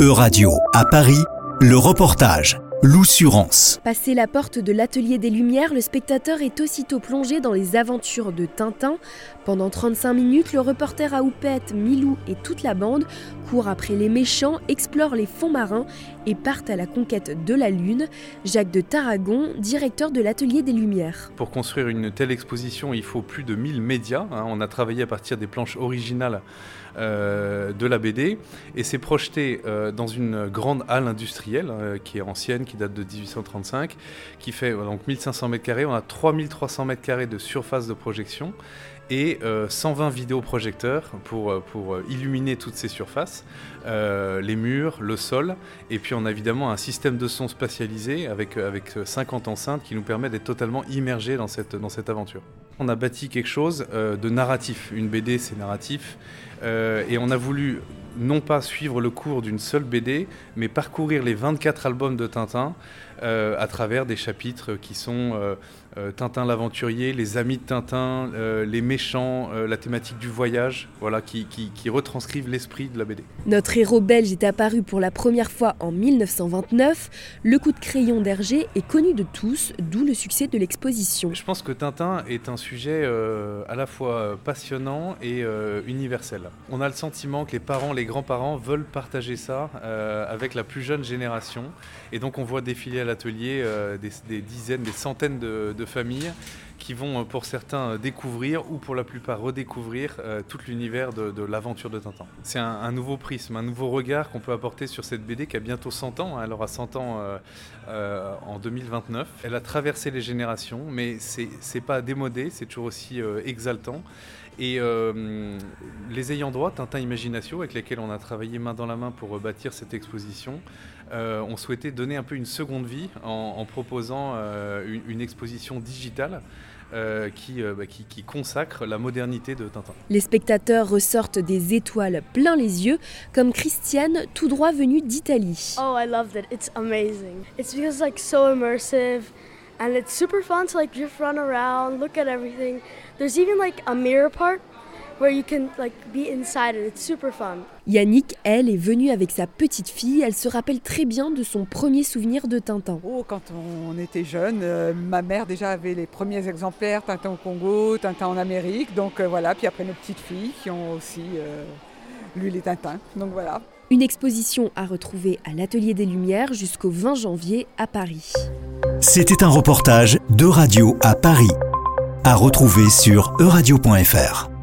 E-Radio, à Paris, le reportage. L'Oussurance. Passé la porte de l'Atelier des Lumières, le spectateur est aussitôt plongé dans les aventures de Tintin. Pendant 35 minutes, le reporter à houppette, Milou et toute la bande courent après les méchants, explorent les fonds marins et partent à la conquête de la Lune. Jacques de Tarragon, directeur de l'Atelier des Lumières. Pour construire une telle exposition, il faut plus de 1000 médias. Hein. On a travaillé à partir des planches originales euh, de la BD et c'est projeté euh, dans une grande halle industrielle euh, qui est ancienne, qui date de 1835, qui fait donc 1500 mètres carrés. On a 3300 mètres carrés de surface de projection et 120 vidéoprojecteurs pour, pour illuminer toutes ces surfaces, les murs, le sol, et puis on a évidemment un système de son spatialisé avec, avec 50 enceintes qui nous permet d'être totalement immergés dans cette, dans cette aventure. On a bâti quelque chose de narratif. Une BD, c'est narratif. Euh, et on a voulu non pas suivre le cours d'une seule BD, mais parcourir les 24 albums de Tintin euh, à travers des chapitres qui sont euh, euh, Tintin l'aventurier, les amis de Tintin, les méchants, la thématique du voyage, voilà, qui, qui retranscrivent l'esprit de la BD. Notre héros belge est apparu pour la première fois en 1929. Le coup de crayon d'Hergé est connu de tous, d'où le succès de l'exposition. Je pense que Tintin est un sujet à la fois passionnant et universel. On a le sentiment que les parents, les grands-parents veulent partager ça avec la plus jeune génération. Et donc on voit défiler à l'atelier euh, des, dizaines, des centaines de, familles qui vont euh, pour certains euh, découvrir ou pour la plupart redécouvrir tout l'univers de, l'aventure de Tintin. C'est un, nouveau prisme, un nouveau regard qu'on peut apporter sur cette BD qui a bientôt 100 ans. Elle aura 100 ans en 2029. Elle a traversé les générations, mais c'est pas démodé, c'est toujours aussi exaltant. Et les ayants droit, Tintin Imagination, avec lesquels on a travaillé main dans la main pour bâtir cette exposition, euh, ont souhaité donner un peu une seconde vie en, proposant euh, une, exposition digitale. Euh, bah, qui, qui, consacre la modernité de Tintin. Les spectateurs ressortent des étoiles plein les yeux, comme Christiane, tout droit venue d'Italie. Oh, I loved it. It's amazing. It's because it's like so immersive and it's super fun to like just run around, look at everything. There's even like a mirror part where you can like be inside it. It's super fun. Yannick, elle, est venue avec sa petite fille. Elle se rappelle très bien de son premier souvenir de Tintin. Oh, quand on était jeune, euh, ma mère déjà avait les premiers exemplaires Tintin au Congo, Tintin en Amérique. Donc euh, voilà, puis après nos petites filles qui ont aussi euh, lu les Tintins. Donc voilà. Une exposition à retrouver à l'Atelier des Lumières jusqu'au 20 janvier à Paris. C'était un reportage de Radio à Paris, à retrouver sur euradio.fr.